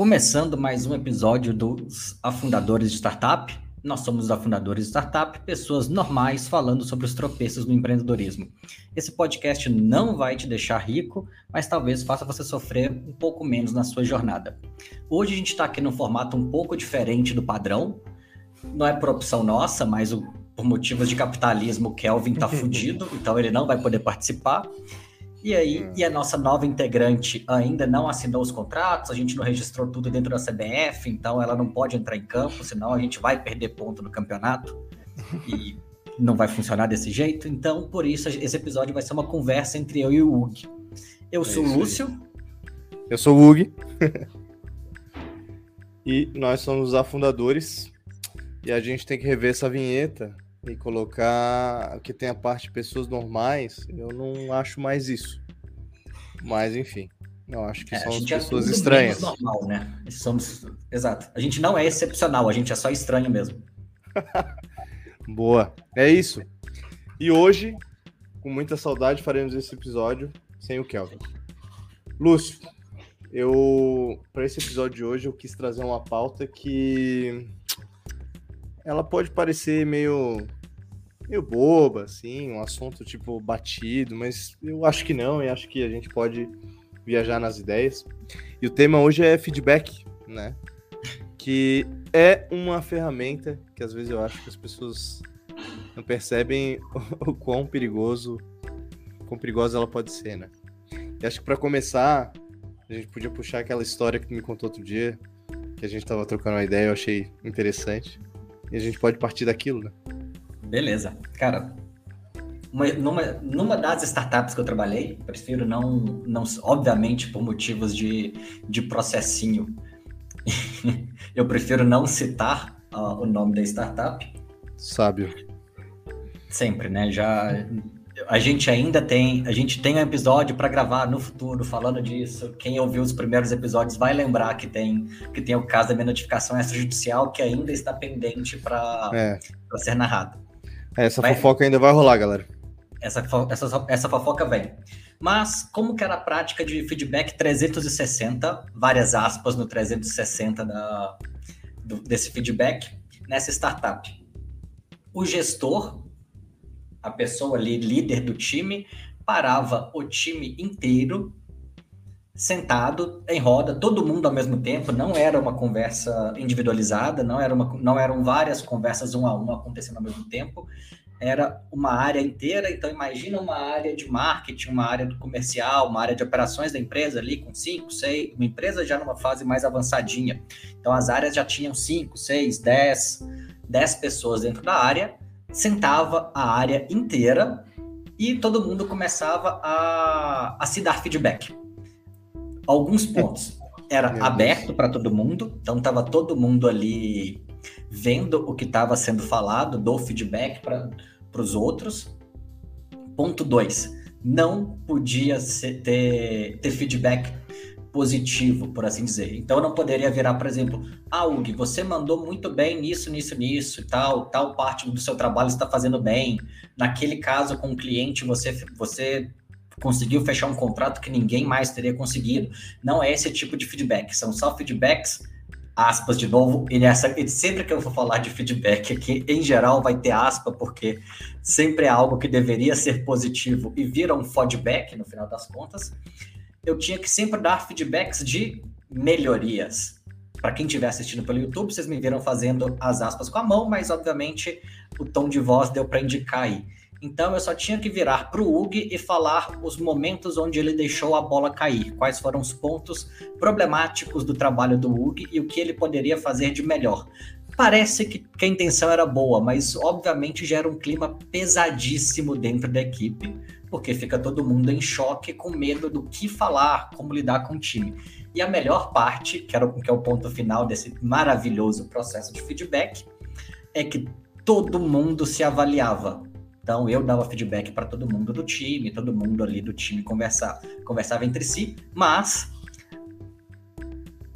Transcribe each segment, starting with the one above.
Começando mais um episódio dos Afundadores de Startup. Nós somos os Afundadores de Startup, pessoas normais falando sobre os tropeços no empreendedorismo. Esse podcast não vai te deixar rico, mas talvez faça você sofrer um pouco menos na sua jornada. Hoje a gente está aqui num formato um pouco diferente do padrão. Não é por opção nossa, mas o, por motivos de capitalismo, o Kelvin está fudido, então ele não vai poder participar. E aí, hum. e a nossa nova integrante ainda não assinou os contratos, a gente não registrou tudo dentro da CBF, então ela não pode entrar em campo, senão a gente vai perder ponto no campeonato e não vai funcionar desse jeito. Então, por isso, esse episódio vai ser uma conversa entre eu e o Hug. Eu é sou o Lúcio. Aí. Eu sou o Hug. e nós somos os afundadores. E a gente tem que rever essa vinheta e colocar que tem a parte de pessoas normais, eu não acho mais isso. Mas enfim, eu acho que é, são é pessoas é estranhas. normal, né? Somos, exato. A gente não é excepcional, a gente é só estranho mesmo. Boa, é isso. E hoje, com muita saudade, faremos esse episódio sem o Kelvin. Lúcio, eu para esse episódio de hoje eu quis trazer uma pauta que ela pode parecer meio meio boba, assim, um assunto tipo batido, mas eu acho que não, e acho que a gente pode viajar nas ideias. E o tema hoje é feedback, né? Que é uma ferramenta que às vezes eu acho que as pessoas não percebem o, quão perigoso, quão perigosa ela pode ser, né? E acho que para começar, a gente podia puxar aquela história que tu me contou outro dia, que a gente tava trocando uma ideia, eu achei interessante. E a gente pode partir daquilo, né? Beleza. Cara, uma, numa, numa das startups que eu trabalhei, prefiro não, não obviamente por motivos de, de processinho, eu prefiro não citar uh, o nome da startup. Sábio. Sempre, né? Já a gente ainda tem, a gente tem um episódio para gravar no futuro falando disso. Quem ouviu os primeiros episódios vai lembrar que tem que tem o caso da minha notificação extrajudicial que ainda está pendente para é. ser narrado. Essa vai, fofoca ainda vai rolar, galera. Essa, essa, essa fofoca vem. Mas como que era a prática de feedback 360, várias aspas no 360 da, do, desse feedback, nessa startup? O gestor a pessoa ali, líder do time, parava o time inteiro sentado em roda, todo mundo ao mesmo tempo, não era uma conversa individualizada, não, era uma, não eram várias conversas um a um acontecendo ao mesmo tempo, era uma área inteira, então imagina uma área de marketing, uma área do comercial, uma área de operações da empresa ali com cinco, seis, uma empresa já numa fase mais avançadinha. Então as áreas já tinham cinco, seis, dez, dez pessoas dentro da área, sentava a área inteira e todo mundo começava a, a se dar feedback. Alguns pontos era aberto para todo mundo, então estava todo mundo ali vendo o que estava sendo falado, dou feedback para os outros. Ponto 2. Não podia ser, ter, ter feedback positivo, por assim dizer. Então eu não poderia virar, por exemplo, ah, Hugo, você mandou muito bem nisso, nisso, nisso tal, tal parte do seu trabalho está fazendo bem. Naquele caso com o cliente, você, você conseguiu fechar um contrato que ninguém mais teria conseguido. Não é esse tipo de feedback, são só feedbacks aspas de novo, e, nessa, e sempre que eu vou falar de feedback aqui, em geral vai ter aspa, porque sempre é algo que deveria ser positivo e vira um feedback no final das contas eu tinha que sempre dar feedbacks de melhorias. Para quem estiver assistindo pelo YouTube, vocês me viram fazendo as aspas com a mão, mas obviamente o tom de voz deu para indicar aí. Então eu só tinha que virar para o Hug e falar os momentos onde ele deixou a bola cair, quais foram os pontos problemáticos do trabalho do Hug e o que ele poderia fazer de melhor. Parece que, que a intenção era boa, mas obviamente gera um clima pesadíssimo dentro da equipe, porque fica todo mundo em choque com medo do que falar, como lidar com o time. E a melhor parte, que, era, que é o ponto final desse maravilhoso processo de feedback, é que todo mundo se avaliava. Então eu dava feedback para todo mundo do time, todo mundo ali do time conversava, conversava entre si, mas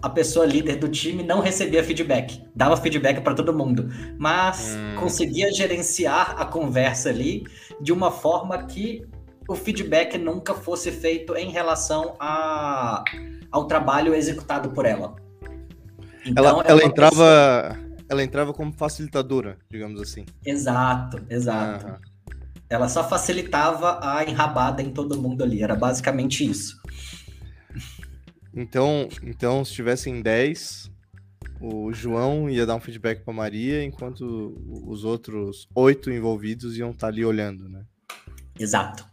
a pessoa líder do time não recebia feedback, dava feedback para todo mundo, mas hum. conseguia gerenciar a conversa ali de uma forma que o feedback nunca fosse feito em relação a, ao trabalho executado por ela. Então, ela, ela entrava, pessoa... ela entrava como facilitadora, digamos assim. Exato, exato. Uhum. Ela só facilitava a enrabada em todo mundo ali, era basicamente isso. Então, então se tivessem 10, o João ia dar um feedback para Maria, enquanto os outros oito envolvidos iam estar tá ali olhando, né? Exato.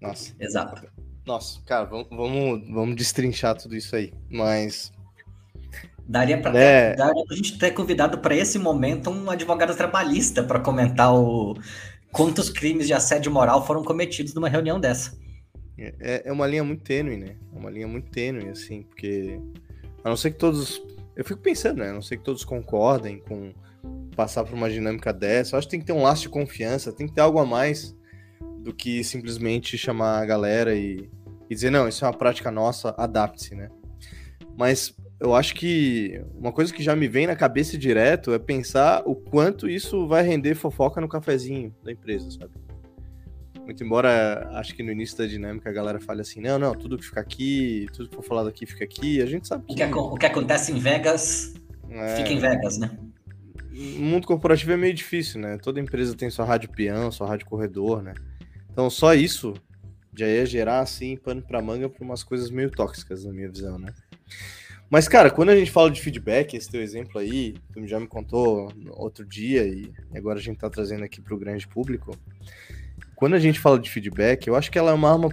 Nossa. Exato. Nossa, cara, vamos, vamos, vamos destrinchar tudo isso aí. Mas. Daria para é... a gente ter convidado para esse momento um advogado trabalhista para comentar o quantos crimes de assédio moral foram cometidos numa reunião dessa. É, é uma linha muito tênue, né? É uma linha muito tênue, assim, porque a não ser que todos. Eu fico pensando, né? A não ser que todos concordem com passar por uma dinâmica dessa. Eu acho que tem que ter um laço de confiança, tem que ter algo a mais do que simplesmente chamar a galera e, e dizer, não, isso é uma prática nossa, adapte-se, né? Mas eu acho que uma coisa que já me vem na cabeça direto é pensar o quanto isso vai render fofoca no cafezinho da empresa, sabe? Muito embora acho que no início da dinâmica a galera fale assim, não, não, tudo que fica aqui, tudo que for falado aqui fica aqui, a gente sabe que... O que, o que acontece em Vegas, é... fica em Vegas, né? O mundo corporativo é meio difícil, né? Toda empresa tem sua rádio peão, sua rádio corredor, né? Então só isso já ia gerar assim pano para manga para umas coisas meio tóxicas na minha visão, né? Mas cara, quando a gente fala de feedback, esse teu exemplo aí, tu já me contou outro dia e agora a gente tá trazendo aqui para o grande público. Quando a gente fala de feedback, eu acho que ela é uma arma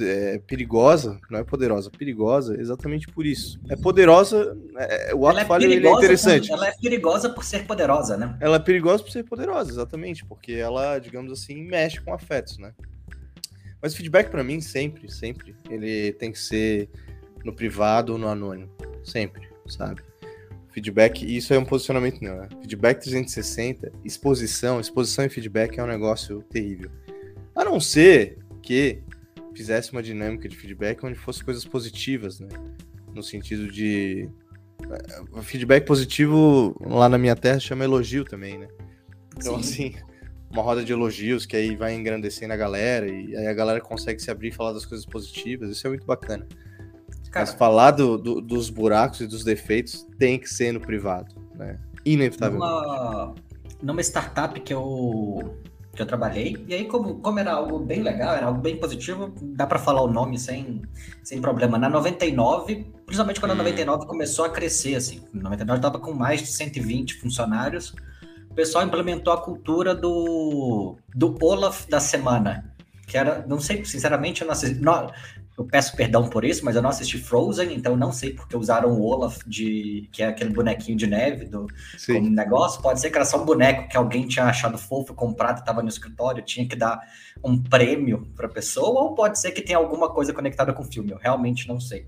é, perigosa, não é poderosa, perigosa, exatamente por isso. É poderosa, é, o ato é falho é interessante. Por, ela é perigosa por ser poderosa, né? Ela é perigosa por ser poderosa, exatamente, porque ela, digamos assim, mexe com afetos, né? Mas feedback para mim sempre, sempre, ele tem que ser no privado ou no anônimo, sempre, sabe? Feedback, isso é um posicionamento não, né? Feedback 360, exposição, exposição e feedback é um negócio terrível. A não ser que fizesse uma dinâmica de feedback onde fosse coisas positivas, né? No sentido de. Eh, feedback positivo lá na minha terra chama elogio também, né? Então, Sim. assim, uma roda de elogios que aí vai engrandecendo a galera e aí a galera consegue se abrir e falar das coisas positivas. Isso é muito bacana. Cara, Mas falar do, do, dos buracos e dos defeitos tem que ser no privado, né? Inevitavelmente. Numa, numa startup que eu que eu trabalhei. E aí, como, como era algo bem legal, era algo bem positivo, dá para falar o nome sem, sem problema. Na 99, principalmente quando hum. a 99 começou a crescer, assim, 99 estava com mais de 120 funcionários, o pessoal implementou a cultura do, do Olaf da semana. Que era, não sei, sinceramente, eu não, assisti, não, eu peço perdão por isso, mas eu não assisti Frozen, então não sei porque usaram o Olaf, de, que é aquele bonequinho de neve do como negócio. Pode ser que era só um boneco que alguém tinha achado fofo, comprado, estava no escritório, tinha que dar um prêmio para a pessoa, ou pode ser que tenha alguma coisa conectada com o filme, eu realmente não sei.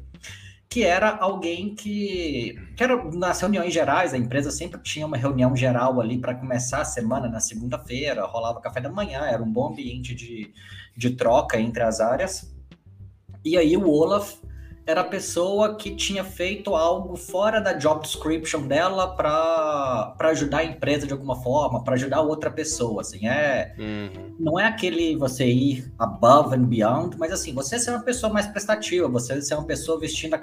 Que era alguém que, que era nas reuniões gerais, a empresa sempre tinha uma reunião geral ali para começar a semana na segunda-feira, rolava café da manhã, era um bom ambiente de, de troca entre as áreas. E aí o Olaf era a pessoa que tinha feito algo fora da job description dela para ajudar a empresa de alguma forma, para ajudar outra pessoa, assim, é uhum. não é aquele você ir above and beyond, mas assim, você ser uma pessoa mais prestativa, você ser uma pessoa vestindo a,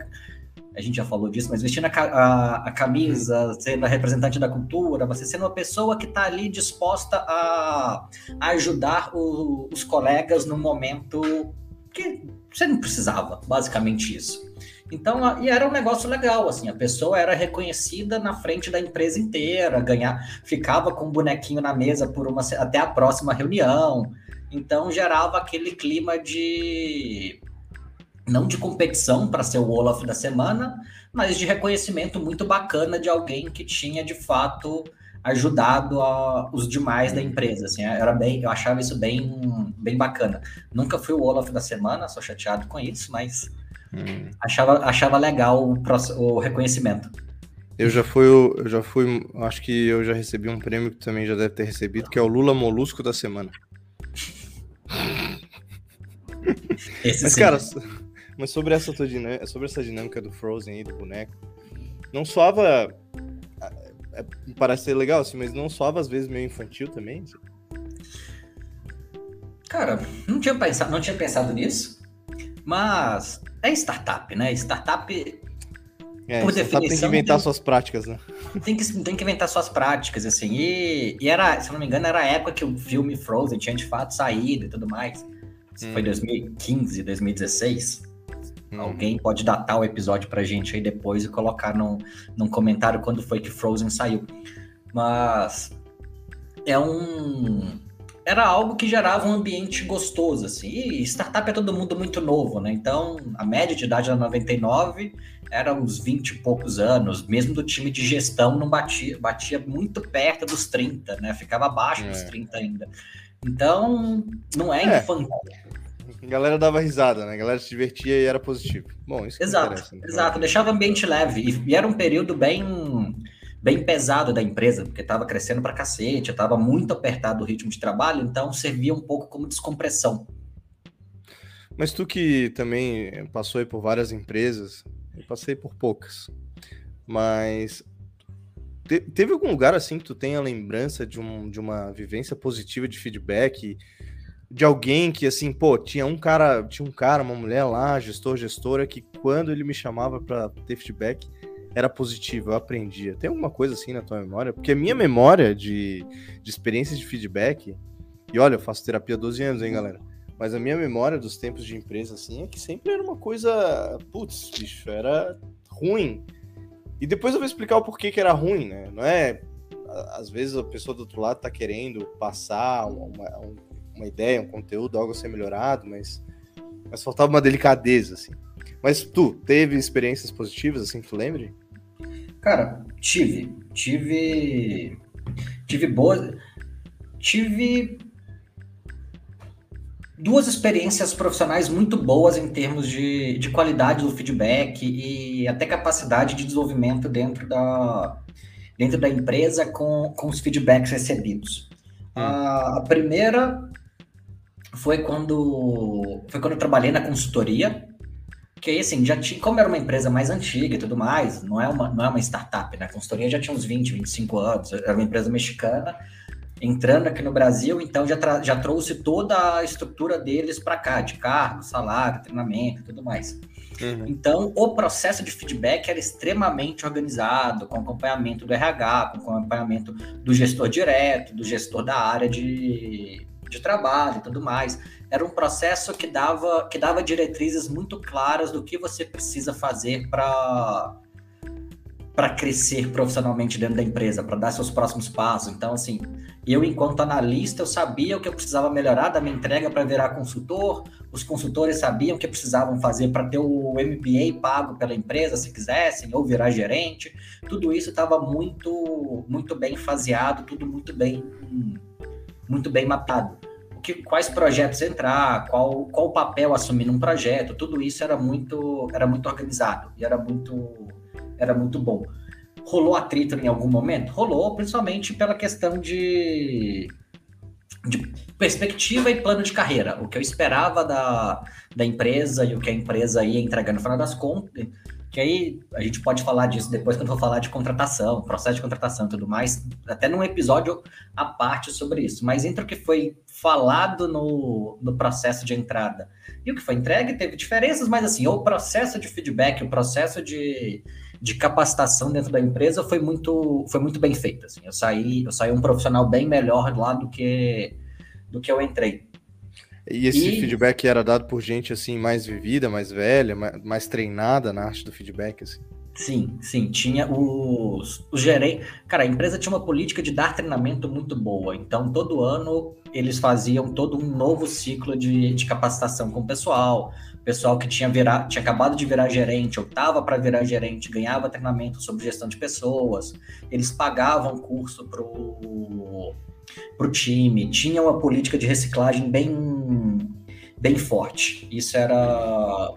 a gente já falou disso, mas vestindo a, a, a camisa, uhum. sendo a representante da cultura, você sendo uma pessoa que está ali disposta a, a ajudar o, os colegas no momento que você não precisava, basicamente isso. Então, e era um negócio legal, assim, a pessoa era reconhecida na frente da empresa inteira, ganhar, ficava com um bonequinho na mesa por uma até a próxima reunião. Então gerava aquele clima de não de competição para ser o Olaf da semana, mas de reconhecimento muito bacana de alguém que tinha de fato ajudado a, os demais da empresa, assim, era bem, eu achava isso bem, bem bacana. Nunca fui o Olaf da semana, sou chateado com isso, mas hum. achava, achava legal o, o reconhecimento. Eu já fui, eu já fui, acho que eu já recebi um prêmio que também já deve ter recebido, que é o Lula Molusco da semana. Esse mas sim. cara, mas sobre essa dinâmica, sobre essa dinâmica do Frozen aí do boneco, não soava é, parece ser legal, assim, mas não soava às vezes meio infantil também? Assim? Cara, não tinha, pensado, não tinha pensado nisso, mas é startup, né? Startup É, por definição, tem que inventar tem, suas práticas, né? Tem que, tem que inventar suas práticas, assim. E, e era, se não me engano, era a época que o filme Frozen tinha de fato saído e tudo mais. Hum. Foi 2015, 2016. Hum. Alguém pode datar o episódio pra gente aí depois e colocar no, num comentário quando foi que Frozen saiu. Mas é um era algo que gerava um ambiente gostoso, assim. E startup é todo mundo muito novo, né? Então, a média de idade era 99, era uns 20 e poucos anos. Mesmo do time de gestão não batia, batia muito perto dos 30, né? Ficava abaixo é. dos 30 ainda. Então, não é, é. infantil. A galera dava risada, né? A galera se divertia e era positivo. Bom, isso Exato, exato. Deixava o ambiente leve. E, e era um período bem bem pesado da empresa, porque estava crescendo para cacete, estava muito apertado o ritmo de trabalho, então servia um pouco como descompressão. Mas tu que também passou aí por várias empresas, eu passei por poucas, mas te, teve algum lugar assim que tu tenha lembrança de, um, de uma vivência positiva de feedback, de alguém que assim, pô, tinha um cara, tinha um cara, uma mulher lá, gestor, gestora, que quando ele me chamava para ter feedback, era positivo, eu aprendia. Tem alguma coisa assim na tua memória? Porque a minha memória de, de experiências de feedback, e olha, eu faço terapia há 12 anos, hein, galera? Mas a minha memória dos tempos de empresa, assim, é que sempre era uma coisa. Putz, bicho, era ruim. E depois eu vou explicar o porquê que era ruim, né? Não é. Às vezes a pessoa do outro lado tá querendo passar uma, uma ideia, um conteúdo, algo a ser melhorado, mas, mas faltava uma delicadeza, assim. Mas tu, teve experiências positivas, assim, que tu lembre? Cara, tive. Tive. Tive boas. Tive duas experiências profissionais muito boas em termos de, de qualidade do feedback e até capacidade de desenvolvimento dentro da, dentro da empresa com, com os feedbacks recebidos. Hum. A, a, primeira foi quando, foi quando eu trabalhei na consultoria que aí, assim, já tinha, como era uma empresa mais antiga e tudo mais, não é uma, não é uma startup, né? A consultoria já tinha uns 20, 25 anos, era uma empresa mexicana, entrando aqui no Brasil, então já, já trouxe toda a estrutura deles para cá, de cargo, salário, treinamento e tudo mais. Uhum. Então, o processo de feedback era extremamente organizado, com acompanhamento do RH, com acompanhamento do gestor direto, do gestor da área de, de trabalho e tudo mais era um processo que dava, que dava diretrizes muito claras do que você precisa fazer para para crescer profissionalmente dentro da empresa, para dar seus próximos passos. Então, assim, eu, enquanto analista, eu sabia o que eu precisava melhorar da minha entrega para virar consultor, os consultores sabiam o que precisavam fazer para ter o MBA pago pela empresa, se quisessem, ou virar gerente. Tudo isso estava muito, muito bem faseado, tudo muito bem, muito bem mapado que, quais projetos entrar, qual, qual papel assumir num projeto, tudo isso era muito, era muito organizado e era muito, era muito bom. Rolou atrito em algum momento? Rolou, principalmente pela questão de, de perspectiva e plano de carreira. O que eu esperava da, da empresa e o que a empresa ia entregar no final das contas que aí a gente pode falar disso depois quando for falar de contratação, processo de contratação e tudo mais, até num episódio à parte sobre isso. Mas entre o que foi falado no, no processo de entrada e o que foi entregue, teve diferenças, mas assim, o processo de feedback, o processo de, de capacitação dentro da empresa foi muito, foi muito bem feito. Assim. Eu, saí, eu saí um profissional bem melhor lá do que, do que eu entrei. E esse e... feedback era dado por gente assim mais vivida, mais velha, mais, mais treinada na arte do feedback, assim. Sim, sim, tinha os, os gerentes. Cara, a empresa tinha uma política de dar treinamento muito boa. Então, todo ano eles faziam todo um novo ciclo de, de capacitação com o pessoal. Pessoal que tinha, virar, tinha acabado de virar gerente, ou estava para virar gerente, ganhava treinamento sobre gestão de pessoas. Eles pagavam curso pro para o time, tinha uma política de reciclagem bem, bem forte. Isso era.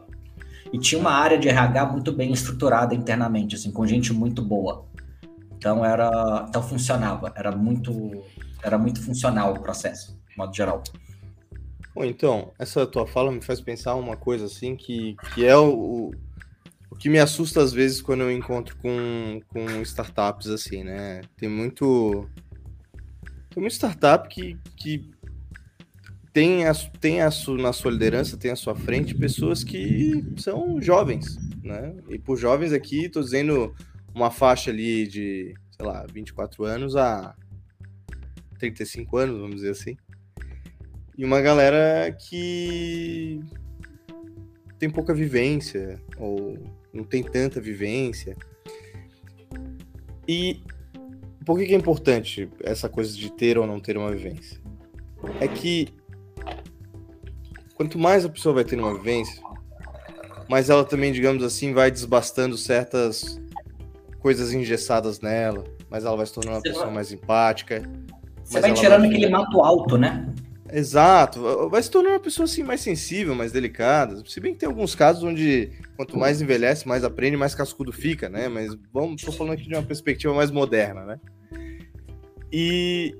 E tinha uma área de RH muito bem estruturada internamente, assim, com gente muito boa. Então era. Então funcionava. Era muito. Era muito funcional o processo, de modo geral. Bom, então, essa tua fala me faz pensar uma coisa assim que, que é o, o que me assusta às vezes quando eu encontro com, com startups assim, né? Tem muito tem uma startup que, que tem, a, tem a su, na sua liderança, tem à sua frente pessoas que são jovens, né? E por jovens aqui, estou dizendo uma faixa ali de, sei lá, 24 anos a 35 anos, vamos dizer assim. E uma galera que tem pouca vivência, ou não tem tanta vivência. E por que, que é importante essa coisa de ter ou não ter uma vivência? É que quanto mais a pessoa vai ter uma vivência, mais ela também, digamos assim, vai desbastando certas coisas engessadas nela, mas ela vai se tornando uma Você pessoa vai... mais empática. Você vai tirando vai... aquele mato alto, né? Exato, vai se tornando uma pessoa assim mais sensível, mais delicada. Se bem que tem alguns casos onde quanto mais envelhece, mais aprende, mais cascudo fica, né? Mas vamos, tô falando aqui de uma perspectiva mais moderna, né? E,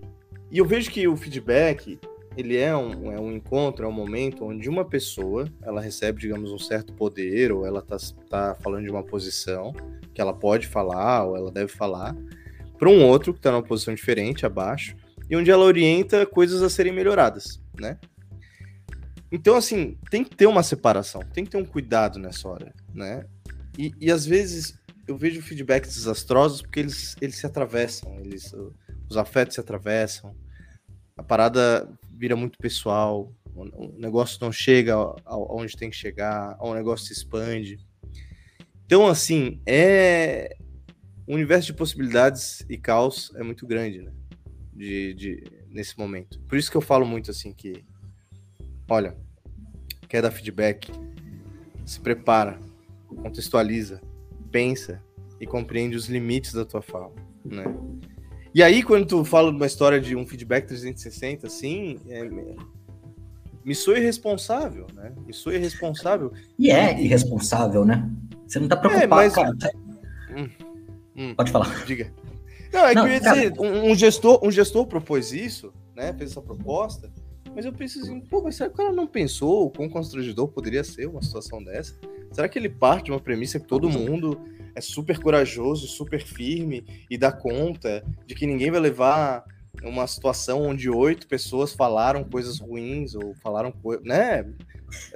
e eu vejo que o feedback ele é um, é um encontro, é um momento onde uma pessoa ela recebe, digamos, um certo poder, ou ela tá, tá falando de uma posição que ela pode falar, ou ela deve falar, para um outro que está numa posição diferente, abaixo, e onde ela orienta coisas a serem melhoradas, né? Então, assim, tem que ter uma separação, tem que ter um cuidado nessa hora, né? E, e às vezes eu vejo feedbacks desastrosos porque eles, eles se atravessam, eles, os afetos se atravessam, a parada vira muito pessoal, o negócio não chega aonde tem que chegar, o negócio se expande. Então, assim, é. O universo de possibilidades e caos é muito grande, né? de, de, nesse momento. Por isso que eu falo muito assim que, olha, quer dar feedback, se prepara, contextualiza, pensa e compreende os limites da tua fala, né? E aí, quando tu fala de uma história de um feedback 360, assim, é, me sou irresponsável, né? Me sou irresponsável. E é irresponsável, né? Você não tá preocupado, é, mas... cara. Hum, hum, Pode falar. Diga. Não, é não, que eu ia dizer, um, um, gestor, um gestor propôs isso, né? Fez essa proposta, mas eu pensei assim, pô, mas será que o cara não pensou o quão constrangedor poderia ser uma situação dessa? Será que ele parte de uma premissa que todo mundo é super corajoso, super firme e dá conta de que ninguém vai levar uma situação onde oito pessoas falaram coisas ruins ou falaram coisas, né?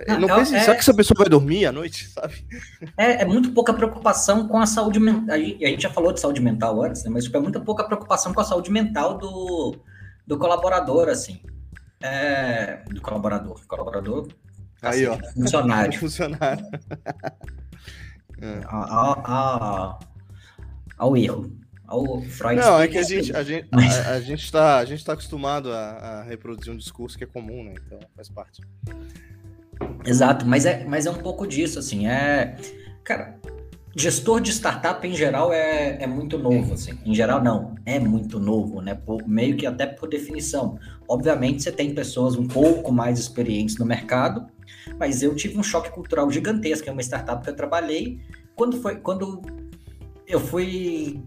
Não, não pensa, é, será que essa pessoa vai dormir à noite, sabe? É, é muito pouca preocupação com a saúde mental. A gente já falou de saúde mental antes, né? Mas tipo, é muito pouca preocupação com a saúde mental do, do colaborador, assim. É, do colaborador. Colaborador. Aí, assim, ó. Funcionário. funcionário. É. a, a, ao erro. Ao Freud. Não, é que a gente, a gente, a, a gente está a gente tá acostumado a, a reproduzir um discurso que é comum, né? Então faz parte. Exato, mas é, mas é um pouco disso, assim, é... Cara, gestor de startup em geral é, é muito novo, assim. Em geral, não, é muito novo, né? Por, meio que até por definição. Obviamente, você tem pessoas um pouco mais experientes no mercado, mas eu tive um choque cultural gigantesco em uma startup que eu trabalhei. Quando foi, quando eu fui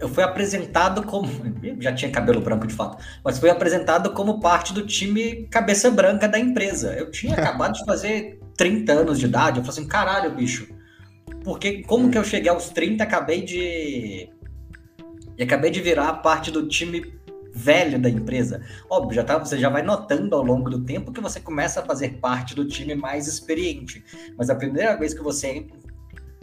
eu fui apresentado como. Já tinha cabelo branco de fato, mas fui apresentado como parte do time cabeça branca da empresa. Eu tinha acabado de fazer 30 anos de idade. Eu falei assim: caralho, bicho. Porque como que eu cheguei aos 30, acabei de. E acabei de virar parte do time velho da empresa. Óbvio, já tá, você já vai notando ao longo do tempo que você começa a fazer parte do time mais experiente. Mas a primeira vez que você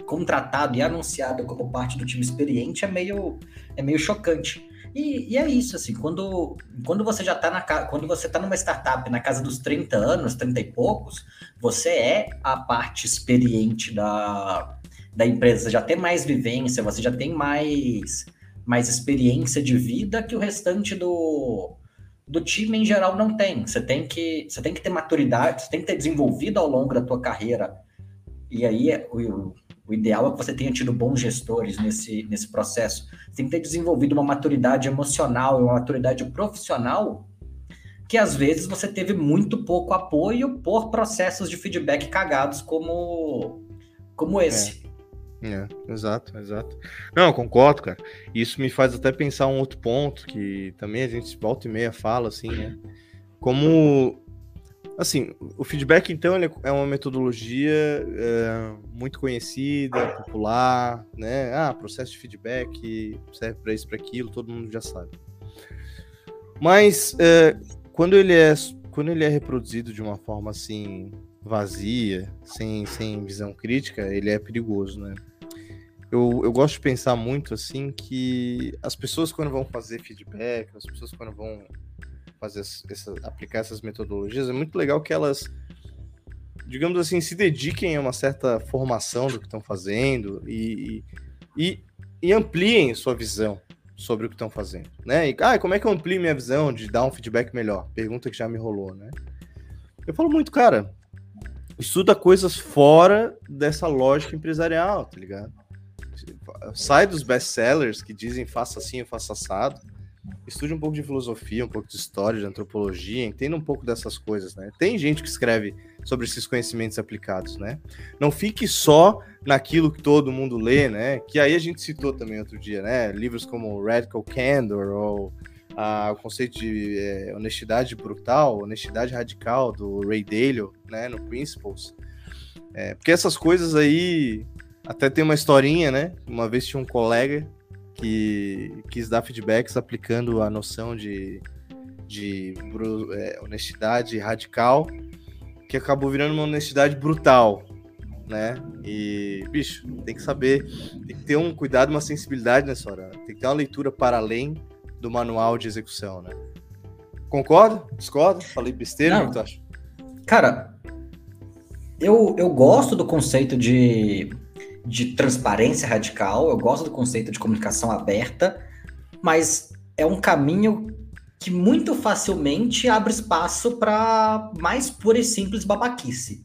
contratado e anunciado como parte do time experiente é meio, é meio chocante. E, e, é isso, assim, quando, quando você já tá na quando você tá numa startup na casa dos 30 anos, 30 e poucos, você é a parte experiente da, da empresa, você já tem mais vivência, você já tem mais, mais experiência de vida que o restante do, do time em geral não tem. Você tem que, você tem que ter maturidade, você tem que ter desenvolvido ao longo da tua carreira. E aí o, o ideal é que você tenha tido bons gestores nesse, nesse processo. Você tem que ter desenvolvido uma maturidade emocional e uma maturidade profissional que às vezes você teve muito pouco apoio por processos de feedback cagados como, como esse. É. é exato, exato. Não, concordo, cara. Isso me faz até pensar um outro ponto que também a gente volta e meia fala, assim, né? Como Assim, o feedback, então, é uma metodologia é, muito conhecida, popular, né? Ah, processo de feedback serve para isso, para aquilo, todo mundo já sabe. Mas é, quando ele é quando ele é reproduzido de uma forma assim vazia, sem, sem visão crítica, ele é perigoso, né? Eu, eu gosto de pensar muito assim que as pessoas quando vão fazer feedback, as pessoas quando vão fazer essa, aplicar essas metodologias, é muito legal que elas, digamos assim, se dediquem a uma certa formação do que estão fazendo e, e, e ampliem sua visão sobre o que estão fazendo, né? E, ah, como é que eu amplio minha visão de dar um feedback melhor? Pergunta que já me rolou, né? Eu falo muito, cara, estuda coisas fora dessa lógica empresarial, tá ligado? Sai dos best-sellers que dizem faça assim, faça assado. Estude um pouco de filosofia, um pouco de história, de antropologia, entenda um pouco dessas coisas, né? Tem gente que escreve sobre esses conhecimentos aplicados, né? Não fique só naquilo que todo mundo lê, né? Que aí a gente citou também outro dia, né? Livros como Radical Candor ou ah, o conceito de é, honestidade brutal, honestidade radical do Ray Dalio, né? No Principles. É, porque essas coisas aí até tem uma historinha, né? Uma vez tinha um colega que quis dar feedbacks aplicando a noção de, de é, honestidade radical, que acabou virando uma honestidade brutal, né? E, bicho, tem que saber, tem que ter um cuidado, uma sensibilidade nessa hora. Tem que ter uma leitura para além do manual de execução, né? Concorda? Discorda? Falei besteira? Não. O que tu acha? Cara, eu, eu gosto do conceito de de transparência radical, eu gosto do conceito de comunicação aberta, mas é um caminho que muito facilmente abre espaço para mais pura e simples babaquice.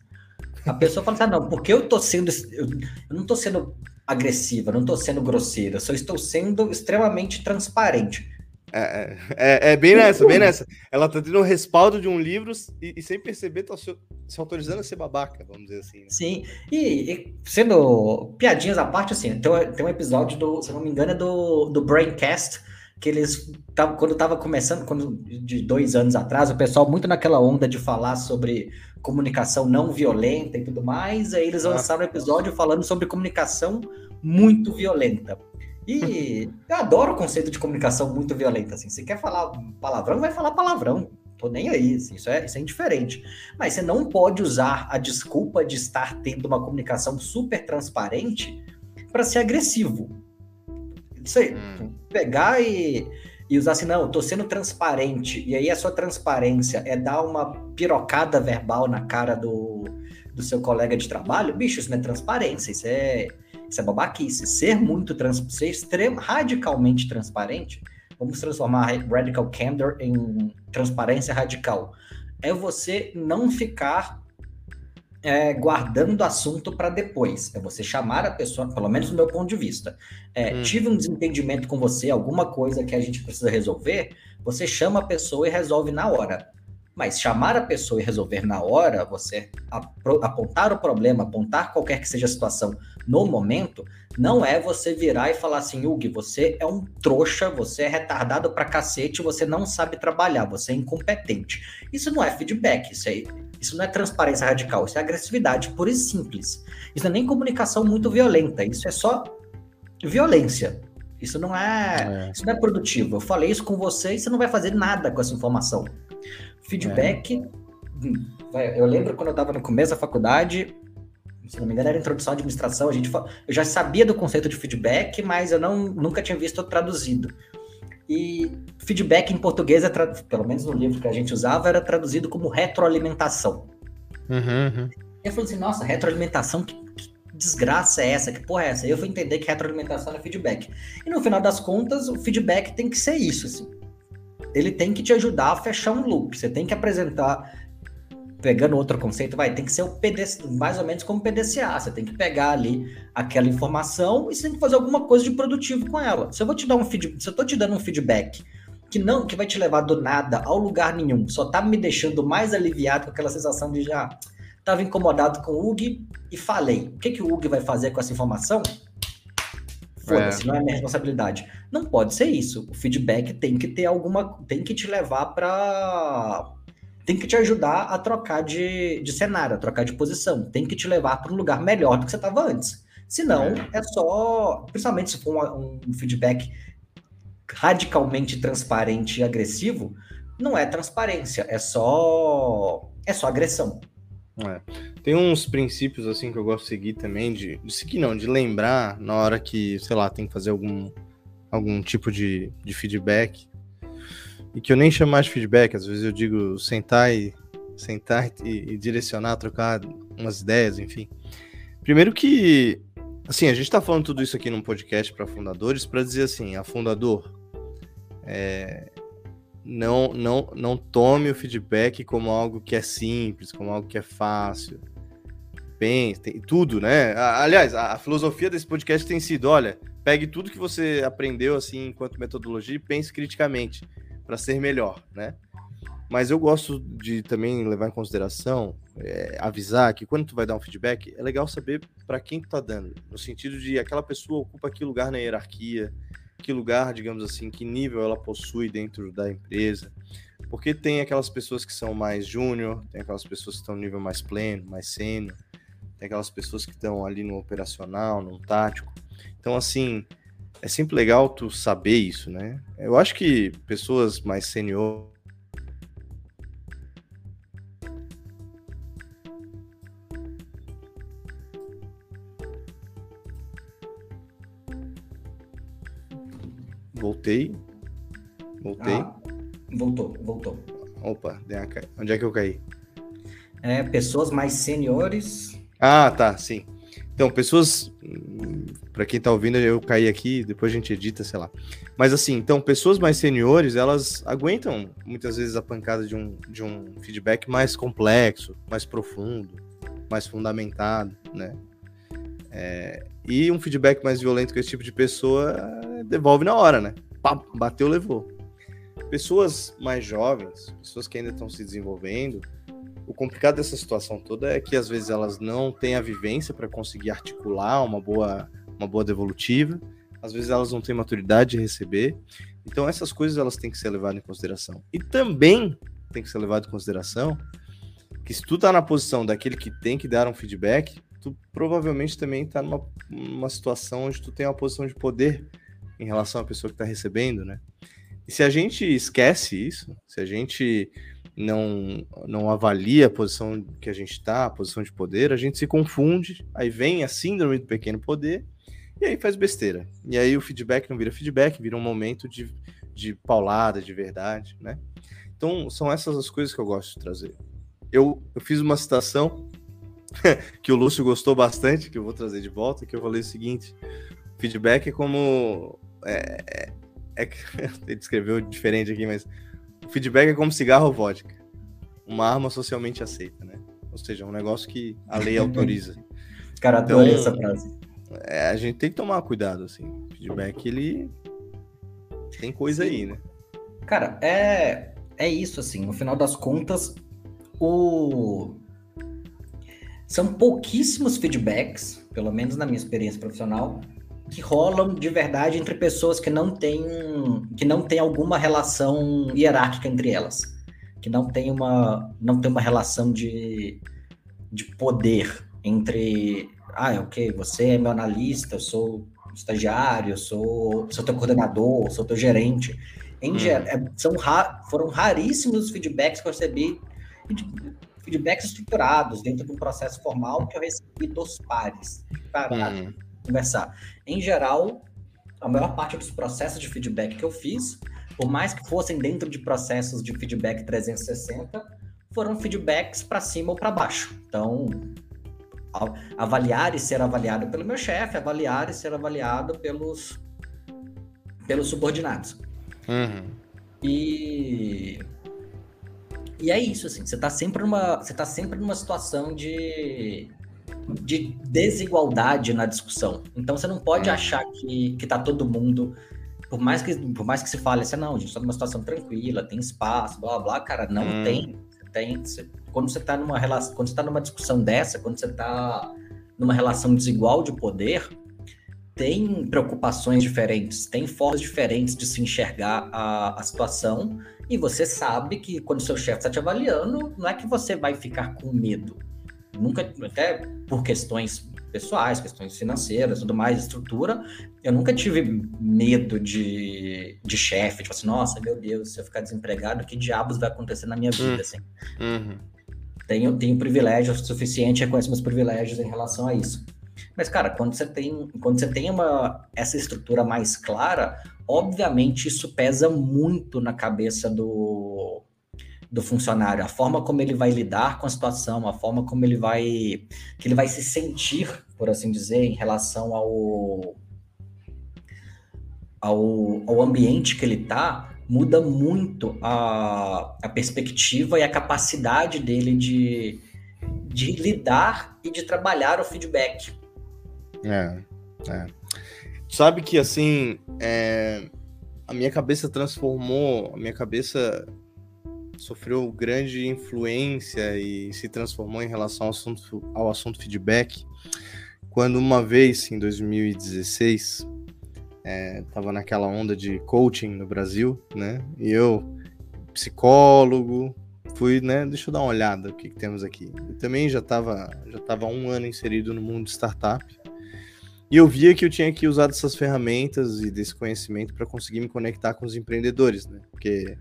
A pessoa fala assim: ah, não, porque eu tô sendo. Eu, não tô sendo agressiva, não tô sendo grosseira, só estou sendo extremamente transparente. É, é, é, é, bem nessa, bem nessa. Ela tá tendo o respaldo de um livro e, e sem perceber tá se, se, autorizando a ser babaca, vamos dizer assim. Né? Sim, e, e, sendo piadinhas à parte, assim, tem, tem um episódio do, se não me engano, é do, do Braincast, que eles, quando tava começando, quando, de dois anos atrás, o pessoal muito naquela onda de falar sobre comunicação não violenta e tudo mais, aí eles ah. lançaram um episódio falando sobre comunicação muito violenta. E eu adoro o conceito de comunicação muito violenta, assim. Você quer falar palavrão, vai falar palavrão. Tô nem aí, assim, isso, é, isso é indiferente. Mas você não pode usar a desculpa de estar tendo uma comunicação super transparente para ser agressivo. Isso aí, hum. pegar e, e usar assim, não, eu tô sendo transparente, e aí a sua transparência é dar uma pirocada verbal na cara do, do seu colega de trabalho, bicho, isso não é transparência, isso é isso é babaquice. Ser muito trans, ser extremo, radicalmente transparente, vamos transformar radical candor em transparência radical. É você não ficar é, guardando assunto para depois. É você chamar a pessoa, pelo menos do meu ponto de vista. É, hum. Tive um desentendimento com você, alguma coisa que a gente precisa resolver, você chama a pessoa e resolve na hora. Mas chamar a pessoa e resolver na hora, você apontar o problema, apontar qualquer que seja a situação no momento, não é você virar e falar assim, Hugo, você é um trouxa, você é retardado pra cacete, você não sabe trabalhar, você é incompetente. Isso não é feedback, isso, é, isso não é transparência radical, isso é agressividade pura e simples. Isso não é nem comunicação muito violenta, isso é só violência. Isso não é, é. isso não é produtivo. Eu falei isso com você e você não vai fazer nada com essa informação. Feedback. É. Eu lembro quando eu estava no começo da faculdade, se não me engano, era introdução à administração. A gente, eu já sabia do conceito de feedback, mas eu não, nunca tinha visto traduzido. E feedback em português, é pelo menos no livro que a gente usava, era traduzido como retroalimentação. Uhum, uhum. Eu falei assim: nossa, retroalimentação, que, que, desgraça é essa? Que porra é essa? Eu fui entender que retroalimentação é feedback. E no final das contas, o feedback tem que ser isso, assim ele tem que te ajudar a fechar um loop. Você tem que apresentar, pegando outro conceito, vai, tem que ser o PDC, mais ou menos como PDCA. Você tem que pegar ali aquela informação e você tem que fazer alguma coisa de produtivo com ela. Se eu vou te dar um feedback, se eu tô te dando um feedback que não, que vai te levar do nada ao lugar nenhum, só tá me deixando mais aliviado com aquela sensação de já tava incomodado com o Ug e falei. O que que o Ug vai fazer com essa informação? Foda-se, é. não é minha responsabilidade. Não pode ser isso. O feedback tem que ter alguma. tem que te levar para. Tem que te ajudar a trocar de, de cenário, a trocar de posição. Tem que te levar para um lugar melhor do que você estava antes. Senão, é. é só. Principalmente se for um, um feedback radicalmente transparente e agressivo, não é transparência, é só. É só agressão. É. Tem uns princípios assim que eu gosto de seguir também, de, de seguir não, de lembrar na hora que, sei lá, tem que fazer algum, algum tipo de, de feedback. E que eu nem chamo mais de feedback, às vezes eu digo sentar e sentar e, e direcionar, trocar umas ideias, enfim. Primeiro que, assim, a gente está falando tudo isso aqui num podcast para fundadores para dizer assim, a fundador, é, não, não, não tome o feedback como algo que é simples, como algo que é fácil. Pense, tem tudo, né? Aliás, a, filosofia desse podcast tem sido, olha, pegue tudo que você aprendeu assim enquanto metodologia e pense criticamente para ser melhor, né? Mas eu gosto de também levar em consideração, é, avisar que quando tu vai dar um feedback, é legal saber para quem tu tá dando, no sentido de aquela pessoa ocupa que lugar na hierarquia, que lugar, digamos assim, que nível ela possui dentro da empresa. Porque tem aquelas pessoas que são mais júnior, tem aquelas pessoas que estão no nível mais pleno, mais sênior, tem aquelas pessoas que estão ali no operacional, no tático. Então, assim, é sempre legal tu saber isso, né? Eu acho que pessoas mais senior Voltei. Voltei. Ah, voltou, voltou. Opa, onde é que eu caí? É, pessoas mais seniores. Ah, tá, sim. Então, pessoas. Para quem tá ouvindo, eu caí aqui, depois a gente edita, sei lá. Mas assim, então, pessoas mais seniores, elas aguentam muitas vezes a pancada de um, de um feedback mais complexo, mais profundo, mais fundamentado, né? É, e um feedback mais violento com esse tipo de pessoa devolve na hora, né? Pá, bateu, levou. Pessoas mais jovens, pessoas que ainda estão se desenvolvendo, o complicado dessa situação toda é que às vezes elas não têm a vivência para conseguir articular uma boa, uma boa devolutiva, às vezes elas não têm maturidade de receber. Então essas coisas elas têm que ser levadas em consideração. E também tem que ser levado em consideração que se tu tá na posição daquele que tem que dar um feedback, tu provavelmente também está numa, numa situação onde tu tem uma posição de poder em relação à pessoa que está recebendo, né? E se a gente esquece isso, se a gente não, não avalia a posição que a gente está, a posição de poder, a gente se confunde, aí vem a síndrome do pequeno poder e aí faz besteira. E aí o feedback não vira feedback, vira um momento de, de paulada, de verdade, né? Então são essas as coisas que eu gosto de trazer. Eu, eu fiz uma citação que o Lúcio gostou bastante, que eu vou trazer de volta, que eu falei o seguinte: feedback é como. É, é, é ele descreveu diferente aqui, mas o feedback é como cigarro ou vodka. Uma arma socialmente aceita, né? Ou seja, um negócio que a lei autoriza. Cara, adorei então, essa frase. É, a gente tem que tomar cuidado, assim. Feedback, ele tem coisa Sim. aí, né? Cara, é, é isso, assim. No final das contas, o são pouquíssimos feedbacks, pelo menos na minha experiência profissional, que rolam de verdade entre pessoas que não têm que não tem alguma relação hierárquica entre elas, que não tem uma não tem uma relação de, de poder entre ah, é ok, você é meu analista, eu sou estagiário, eu sou, sou teu coordenador, sou teu gerente. Em hum. geral, é, são ra foram raríssimos os feedbacks que eu recebi feedbacks estruturados dentro de um processo formal que eu recebi dos pares para uhum. conversar. Em geral, a maior parte dos processos de feedback que eu fiz, por mais que fossem dentro de processos de feedback 360, foram feedbacks para cima ou para baixo. Então, avaliar e ser avaliado pelo meu chefe, avaliar e ser avaliado pelos, pelos subordinados. Uhum. E e é isso, assim, você tá sempre numa, você tá sempre numa situação de, de desigualdade na discussão. Então você não pode achar que, que tá todo mundo, por mais que, por mais que se fale assim, não, a gente tá numa situação tranquila, tem espaço, blá blá, cara, não hum. tem. tem você, quando você tá numa relação, quando você tá numa discussão dessa, quando você tá numa relação desigual de poder, tem preocupações diferentes, tem formas diferentes de se enxergar a, a situação e você sabe que quando seu chefe está te avaliando, não é que você vai ficar com medo. Nunca, até por questões pessoais, questões financeiras, tudo mais, estrutura, eu nunca tive medo de, de chefe, tipo assim, nossa, meu Deus, se eu ficar desempregado, que diabos vai acontecer na minha vida, hum. assim. Uhum. tenho, tenho privilégio suficiente, reconheço meus privilégios em relação a isso. Mas, cara, quando você tem, quando você tem uma, essa estrutura mais clara, obviamente isso pesa muito na cabeça do, do funcionário, a forma como ele vai lidar com a situação, a forma como ele vai que ele vai se sentir, por assim dizer, em relação ao ao, ao ambiente que ele está, muda muito a, a perspectiva e a capacidade dele de, de lidar e de trabalhar o feedback. É, é. Sabe que assim, é, a minha cabeça transformou, a minha cabeça sofreu grande influência e se transformou em relação ao assunto, ao assunto feedback, quando uma vez, em 2016, é, tava naquela onda de coaching no Brasil, né? E eu, psicólogo, fui, né? Deixa eu dar uma olhada o que, que temos aqui. Eu também já estava já tava um ano inserido no mundo startup. E eu via que eu tinha que usar dessas ferramentas e desse conhecimento para conseguir me conectar com os empreendedores, né? Porque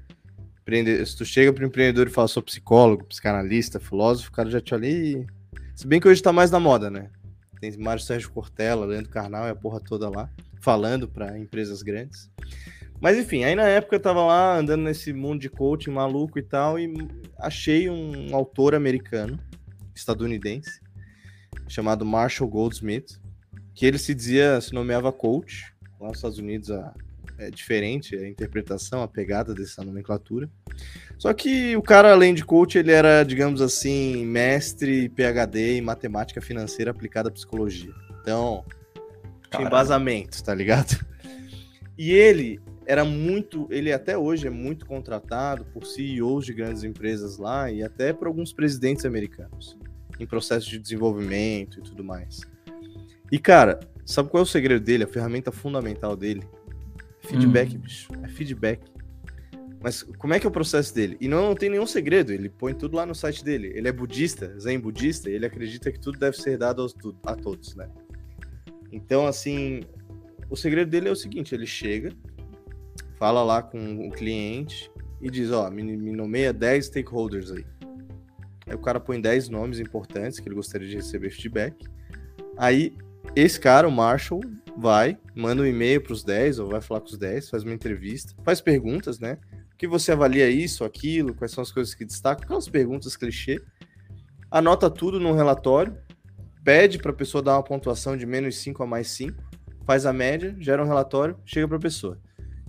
se tu chega para o empreendedor e fala, sou psicólogo, psicanalista, filósofo, o cara já te olha e... Se bem que hoje está mais na moda, né? Tem Mário Sérgio Cortella, Leandro Carnal e a porra toda lá falando para empresas grandes. Mas enfim, aí na época eu tava lá andando nesse mundo de coaching maluco e tal, e achei um autor americano, estadunidense, chamado Marshall Goldsmith, que ele se dizia, se nomeava coach. Lá nos Estados Unidos a, é diferente a interpretação, a pegada dessa nomenclatura. Só que o cara, além de coach, ele era, digamos assim, mestre PhD em matemática financeira aplicada à psicologia. Então, tinha embasamento, tá ligado? E ele era muito, ele até hoje é muito contratado por CEOs de grandes empresas lá e até por alguns presidentes americanos em processo de desenvolvimento e tudo mais. E cara, sabe qual é o segredo dele? A ferramenta fundamental dele? Feedback, hum. bicho. É feedback. Mas como é que é o processo dele? E não, não tem nenhum segredo, ele põe tudo lá no site dele. Ele é budista, zen budista, e ele acredita que tudo deve ser dado aos, a todos, né? Então, assim, o segredo dele é o seguinte: ele chega, fala lá com o cliente e diz: Ó, me, me nomeia 10 stakeholders aí. Aí o cara põe 10 nomes importantes que ele gostaria de receber feedback. Aí esse cara, o Marshall, vai, manda um e-mail para os 10 ou vai falar com os 10, faz uma entrevista, faz perguntas, né? O que você avalia isso, aquilo, quais são as coisas que destacam, aquelas perguntas clichê. Anota tudo num relatório pede para a pessoa dar uma pontuação de menos 5 a mais 5, faz a média, gera um relatório, chega para a pessoa.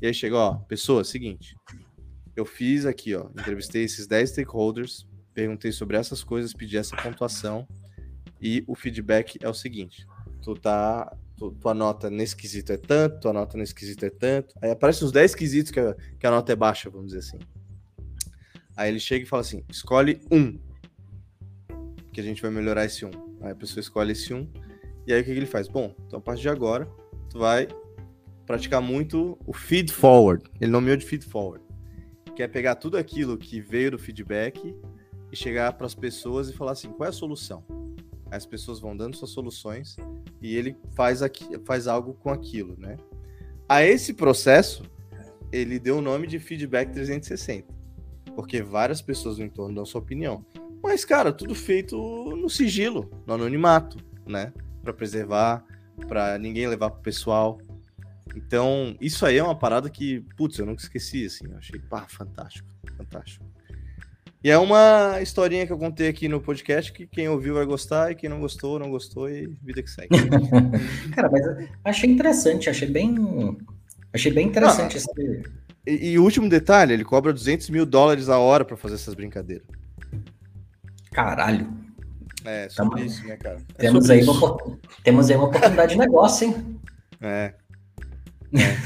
E aí chega, ó, pessoa, seguinte, eu fiz aqui, ó, entrevistei esses 10 stakeholders, perguntei sobre essas coisas, pedi essa pontuação e o feedback é o seguinte, tu tá, tu, tua nota nesse quesito é tanto, tua nota nesse quesito é tanto, aí aparecem os 10 quesitos que a, que a nota é baixa, vamos dizer assim. Aí ele chega e fala assim, escolhe um, que a gente vai melhorar esse um. Aí a pessoa escolhe esse um. E aí o que, que ele faz? Bom, então a partir de agora, tu vai praticar muito o feed forward. Ele nomeou de feed forward. Que é pegar tudo aquilo que veio do feedback e chegar para as pessoas e falar assim: qual é a solução? As pessoas vão dando suas soluções e ele faz, aqui, faz algo com aquilo, né? A esse processo, ele deu o nome de feedback 360, porque várias pessoas no entorno dão sua opinião. Mas, cara, tudo feito no sigilo, no anonimato, né? Para preservar, para ninguém levar pro pessoal. Então, isso aí é uma parada que, putz, eu nunca esqueci, assim. Eu achei, pá, fantástico, fantástico. E é uma historinha que eu contei aqui no podcast que quem ouviu vai gostar e quem não gostou, não gostou e vida que segue. Cara, mas achei interessante, achei bem. Achei bem interessante ah, esse. E, o último detalhe, ele cobra 200 mil dólares a hora para fazer essas brincadeiras. Caralho. É, sobre Tamo... isso, né, cara? É temos, aí uma, temos aí uma oportunidade de negócio, hein? É. é.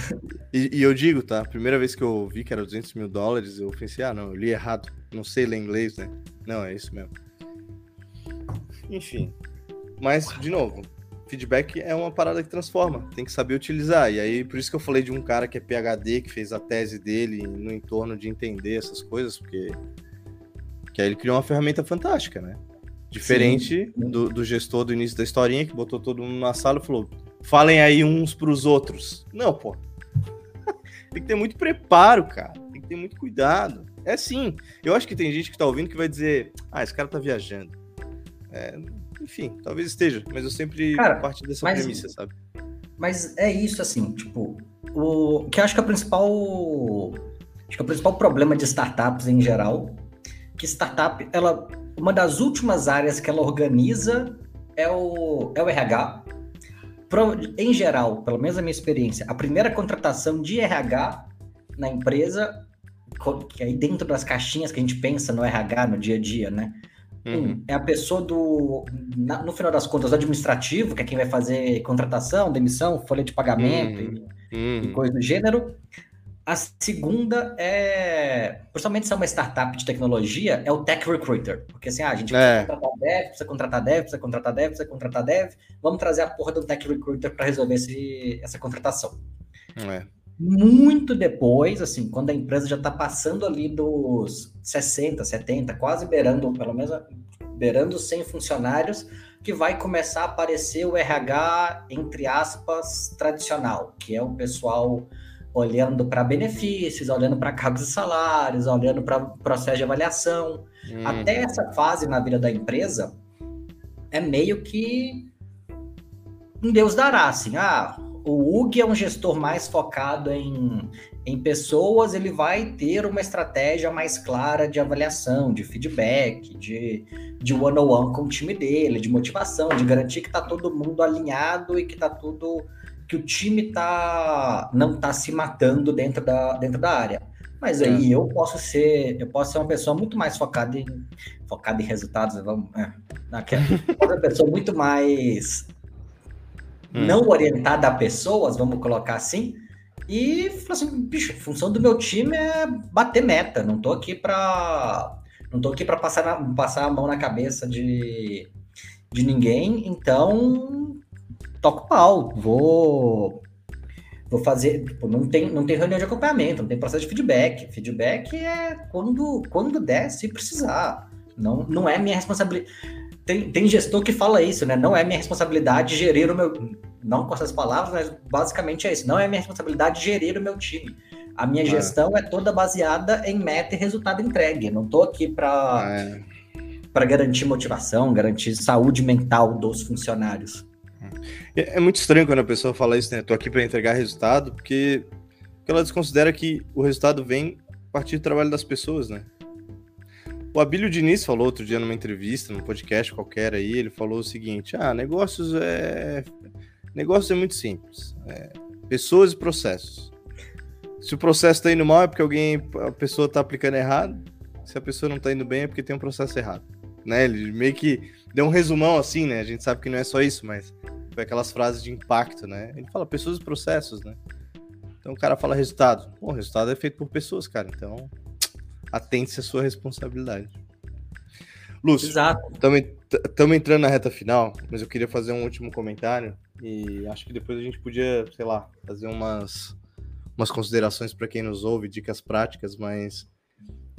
E, e, eu digo, tá? Primeira vez que eu vi que era 200 mil dólares, eu pensei, ah, não, eu li errado. Não sei ler inglês, né? Não, é isso mesmo. Enfim. Mas, de novo, feedback é uma parada que transforma, tem que saber utilizar. E aí, por isso que eu falei de um cara que é PhD, que fez a tese dele no entorno de entender essas coisas, porque que aí ele criou uma ferramenta fantástica, né? Diferente do, do, gestor do início da historinha, que botou todo mundo na sala e falou: falem aí uns pros outros. Não, pô. tem que ter muito preparo, cara. Tem que ter muito cuidado. É sim. Eu acho que tem gente que tá ouvindo que vai dizer, ah, esse cara tá viajando. É, enfim, talvez esteja, mas eu sempre Cara, parto dessa mas- premissa, sabe? Mas é isso, assim, tipo, o que eu acho que é o principal. Acho que é o principal problema de startups em geral, que startup, ela. Uma das últimas áreas que ela organiza é o, é o RH. Pro- em geral, pelo menos a minha experiência, a primeira contratação de RH na empresa, que aí dentro das caixinhas que a gente pensa no RH no dia a dia, né? Uhum. Um, é a pessoa do, na- no final das contas, o administrativo, que é quem vai fazer contratação, demissão, folha de pagamento Uhum. e, e Uhum. coisa do gênero. A segunda é, principalmente se é uma startup de tecnologia, é o tech recruiter. Porque assim, ah, a gente É. precisa contratar dev, precisa contratar dev, precisa contratar dev, precisa contratar dev. Vamos trazer a porra do tech recruiter para resolver esse, essa contratação É. muito depois, assim, quando a empresa já está passando ali dos 60, 70, quase beirando, pelo menos beirando 100 funcionários, que vai começar a aparecer o RH, entre aspas, tradicional, que é o pessoal olhando para benefícios, olhando para cargos e salários, olhando para processo de avaliação. Uhum. Até essa fase na vida da empresa é meio que um Deus dará, assim, ah, o UG é um gestor mais focado em, em pessoas, ele vai ter uma estratégia mais clara de avaliação, de feedback, de, de one-on-one com o time dele, de motivação, de garantir que está todo mundo alinhado e que tá tudo que o time tá não tá se matando dentro da, dentro da área. Mas aí eu posso ser, eu posso ser uma pessoa muito mais focada em focada em resultados, vamos, é, naquela, uma pessoa muito mais Hum. não orientada a pessoas, vamos colocar assim, e falar assim, bicho, função do meu time é bater meta, não tô aqui para não tô aqui para passar, na- passar a mão na cabeça de, de ninguém, então toco pau, vou vou fazer, tipo, não tem não tem reunião de acompanhamento, não tem processo de feedback. Feedback é quando quando der, se precisar. Não não é minha responsabilidade. Tem, tem gestor que fala isso, né? Não é minha responsabilidade gerir o meu. Não com essas palavras, mas basicamente é isso. Não é minha responsabilidade gerir o meu time. A minha É. gestão é toda baseada em meta e resultado entregue. Eu Não tô aqui para É. para garantir motivação, garantir saúde mental dos funcionários. É é muito estranho quando a pessoa fala isso, né? Tô aqui para entregar resultado, porque ela desconsidera que o resultado vem a partir do trabalho das pessoas, né? O Abílio Diniz falou outro dia numa entrevista, num podcast qualquer aí, ele falou o seguinte: ah, negócios é. Negócios é muito simples. É pessoas e processos. Se o processo tá indo mal é porque alguém, a pessoa tá aplicando errado. Se a pessoa não tá indo bem é porque tem um processo errado. Né? Ele meio que deu um resumão assim, né? A gente sabe que não é só isso, mas foi aquelas frases de impacto, né? Ele fala pessoas e processos, né? Então o cara fala resultado. O resultado é feito por pessoas, cara. Então, atente-se à sua responsabilidade. Lúcio, estamos entrando na reta final, mas eu queria fazer um último comentário e acho que depois a gente podia, sei lá, fazer umas, umas considerações para quem nos ouve, dicas práticas, mas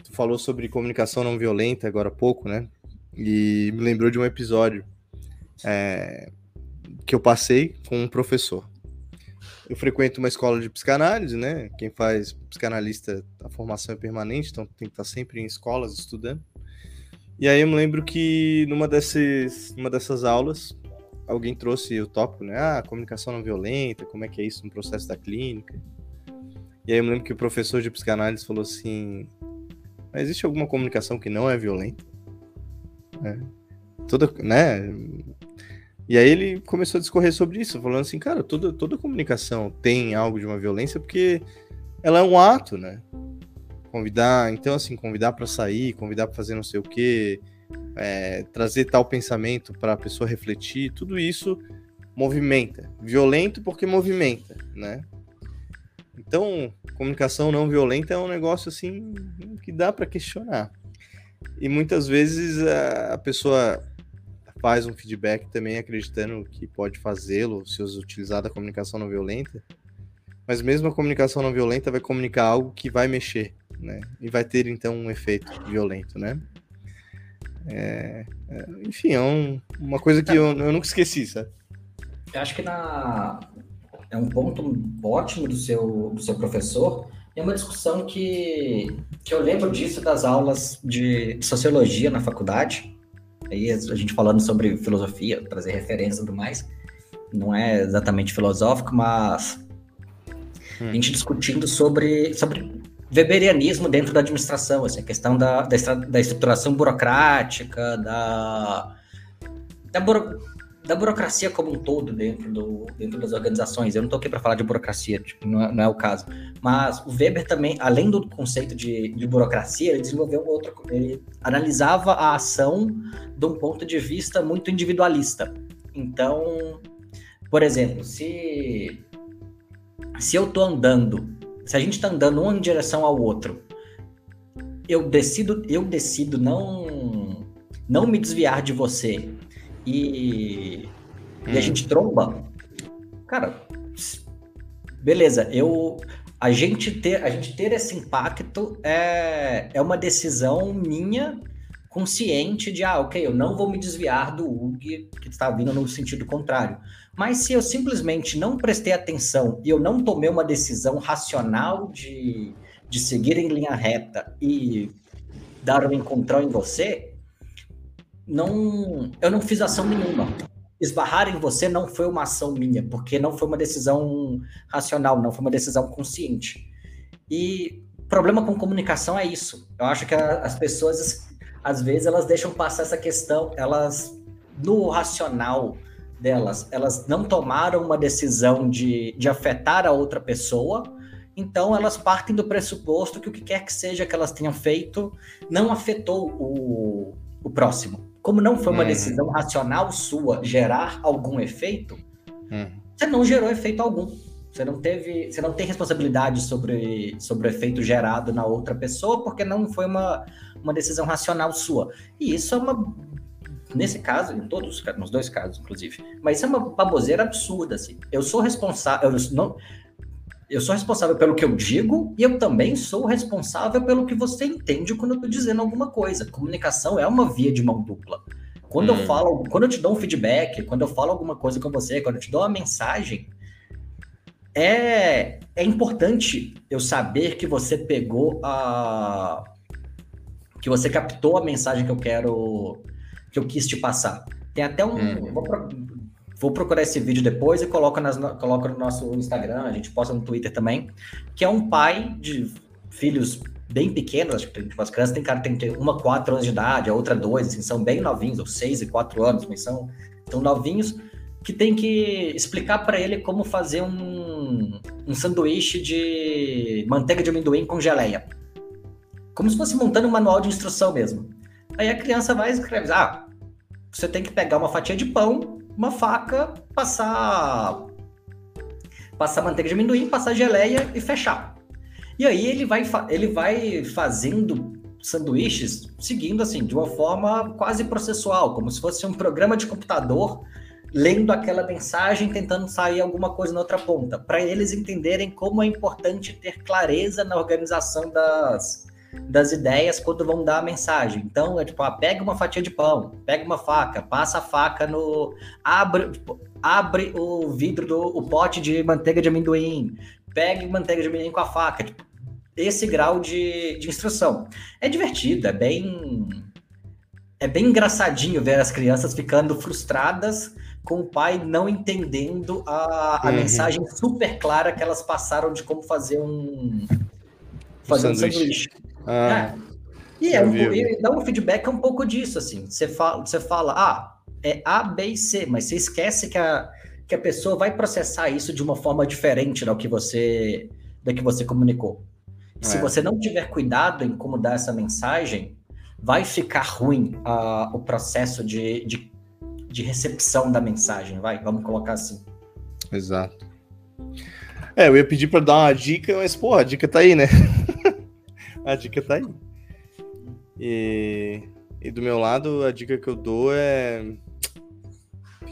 tu falou sobre comunicação não violenta agora há pouco, né? E me lembrou de um episódio é, que eu passei com um professor. Eu frequento uma escola de psicanálise, né? Quem faz psicanalista, a formação é permanente, então tem que estar sempre em escolas estudando. E aí eu me lembro que numa, desses, numa dessas aulas, alguém trouxe o tópico, né? Ah, comunicação não violenta, como é que é isso no processo da clínica. E aí eu me lembro que o professor de psicanálise falou assim: Mas existe alguma comunicação que não é violenta? É. Toda, né? E aí ele começou a discorrer sobre isso, falando assim, cara, toda, toda comunicação tem algo de uma violência porque ela é um ato, né? Convidar, então assim, convidar para sair, convidar para fazer não sei o quê, é, trazer tal pensamento para a pessoa refletir, tudo isso movimenta. Violento porque movimenta, né? Então, comunicação não violenta é um negócio assim que dá para questionar. E muitas vezes a pessoa faz um feedback também acreditando que pode fazê-lo se utilizar da comunicação não violenta. Mas mesmo a comunicação não violenta vai comunicar algo que vai mexer, né? E vai ter então um efeito violento, né? É, é, enfim, é um, uma coisa que eu, eu nunca esqueci, sabe? Eu acho que na... é um ponto ótimo do seu, do seu professor, É uma discussão que, que eu lembro disso das aulas de sociologia na faculdade. Aí a gente falando sobre filosofia, trazer referências e tudo mais. Não é exatamente filosófico, mas hum. a gente discutindo sobre, sobre weberianismo dentro da administração, assim, a questão da, da, da estruturação burocrática, da, da, buro, da burocracia como um todo dentro, do, dentro das organizações. Eu não estou aqui para falar de burocracia, tipo, não, é, não, é, o caso. Mas o Weber também, além do conceito de, de burocracia, ele desenvolveu outro. Ele analisava a ação de um ponto de vista muito individualista. Então, por exemplo, se, se eu estou andando, se a gente está andando um em direção ao outro, eu decido, eu decido não, não me desviar de você e, hum. e a hum. gente tromba, cara, beleza, eu a gente ter a gente ter esse impacto é, é uma decisão minha consciente de ah, ok, eu não vou me desviar do UG que está vindo no sentido contrário. Mas se eu simplesmente não prestei atenção e eu não tomei uma decisão racional de, de seguir em linha reta e dar um encontrão em você, não, eu não fiz ação nenhuma. Esbarrar em você não foi uma ação minha, porque não foi uma decisão racional, não foi uma decisão consciente. E problema com comunicação é isso. Eu acho que as pessoas, às vezes, elas deixam passar essa questão, elas, no racional delas, elas não tomaram uma decisão de, de afetar a outra pessoa, então elas partem do pressuposto que o que quer que seja que elas tenham feito não afetou o, o próximo. Como não foi uma uhum. decisão racional sua gerar algum efeito, uhum. você não gerou efeito algum. Você não teve, você não tem responsabilidade sobre, sobre o efeito gerado na outra pessoa, porque não foi uma, uma decisão racional sua. E isso é uma nesse caso, em todos nos dois casos, inclusive. Mas isso é uma baboseira absurda, assim. Eu sou responsável, eu não, eu sou responsável pelo que eu digo e eu também sou responsável pelo que você entende quando eu estou dizendo alguma coisa. Comunicação é uma via de mão dupla. Quando hum. eu falo, quando eu te dou um feedback, quando eu falo alguma coisa com você, quando eu te dou uma mensagem, é, é importante eu saber que você pegou a. que você captou a mensagem que eu quero. que eu quis te passar. Tem até um. Hum. Vou, Vou procurar esse vídeo depois e coloco, nas, coloco no nosso Instagram, a gente posta no Twitter também, que é um pai de filhos bem pequenos, acho que as crianças tem cara tem uma quatro anos de idade, a outra dois, assim, são bem novinhos, ou seis e quatro anos, mas são tão novinhos, que tem que explicar para ele como fazer um, um sanduíche de manteiga de amendoim com geleia. Como se fosse montando um manual de instrução mesmo. Aí a criança vai e escreve, ah, você tem que pegar uma fatia de pão, uma faca, passar passar manteiga de amendoim, passar geleia e fechar. E aí ele vai, ele vai fazendo sanduíches seguindo assim, de uma forma quase processual, como se fosse um programa de computador lendo aquela mensagem, tentando sair alguma coisa na outra ponta, para eles entenderem como é importante ter clareza na organização das, das ideias quando vão dar a mensagem. Então, é tipo, ah, pega uma fatia de pão, pega uma faca, passa a faca no. abre, tipo, abre o vidro do o pote de manteiga de amendoim, pegue manteiga de amendoim com a faca. Tipo, esse grau de, de instrução. É divertido, é bem. É bem engraçadinho ver as crianças ficando frustradas com o pai não entendendo a, a uhum. mensagem super clara que elas passaram de como fazer um. Fazer um sanduíche. sanduíche. Ah, é. E, é um, e dar um feedback é um pouco disso, assim. Você fala, você fala, ah, é A, B e C, mas você esquece que a, que a pessoa vai processar isso de uma forma diferente do que você, da que você comunicou. É. Se você não tiver cuidado em como dar essa mensagem, vai ficar ruim uh, o processo de, de, de recepção da mensagem, vai, vamos colocar assim. Exato. É, eu ia pedir para dar uma dica, mas, pô, a dica tá aí, né? a dica tá aí. E, e do meu lado, a dica que eu dou é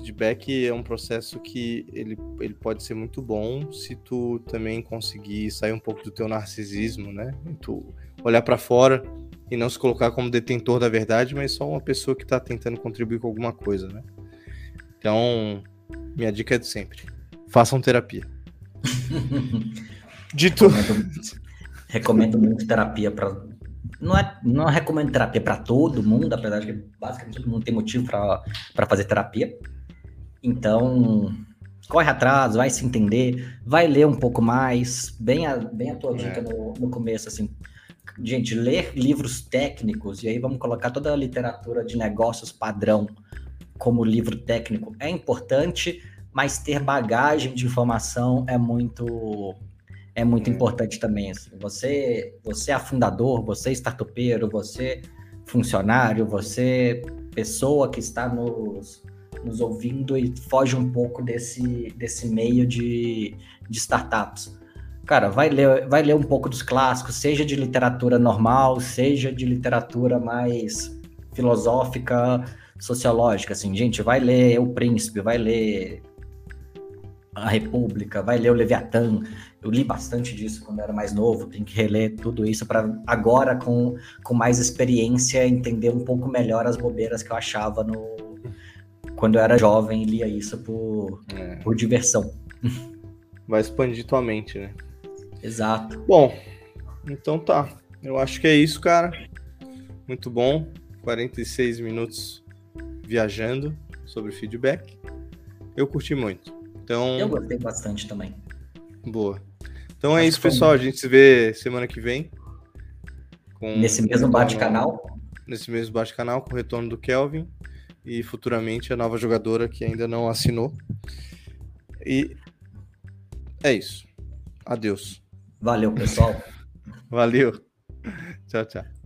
feedback é um processo que ele, ele pode ser muito bom se tu também conseguir sair um pouco do teu narcisismo, né? E tu olhar para fora e não se colocar como detentor da verdade, mas só uma pessoa que está tentando contribuir com alguma coisa, né? Então, minha dica é de sempre: façam terapia. Dito. Recomendo muito terapia para não é não recomendo terapia para todo mundo, apesar de que basicamente todo mundo tem motivo para fazer terapia. Então, corre atrás, vai se entender, vai ler um pouco mais, bem a, bem a tua dica é. no, no começo, assim. Gente, ler livros técnicos, e aí vamos colocar toda a literatura de negócios padrão como livro técnico é importante, mas ter bagagem de informação é muito é muito é. importante também. Assim. Você, você é fundador, você é startupeiro, você funcionário, você pessoa que está nos, nos ouvindo e foge um pouco desse, desse meio de, de startups. Cara, vai ler, vai ler um pouco dos clássicos, seja de literatura normal, seja de literatura mais filosófica, sociológica, assim, gente, vai ler O Príncipe, vai ler A República, vai ler o Leviatã. Eu li bastante disso quando eu era mais novo, tem que reler tudo isso para agora, com, com mais experiência, entender um pouco melhor as bobeiras que eu achava no, quando eu era jovem lia isso por, é. por diversão. Vai expandir tua mente, né? Exato. Bom, então tá. Eu acho que é isso, cara. Muito bom. 46 minutos viajando sobre feedback. Eu curti muito. Então... Eu gostei bastante também. Boa. Então é Acho isso, pessoal. A gente se vê semana que vem. Nesse mesmo bate-canal. Nesse mesmo bate-canal, com o retorno do Kelvin e futuramente a nova jogadora que ainda não assinou. E é isso. Adeus. Valeu, pessoal. Valeu. Tchau, tchau.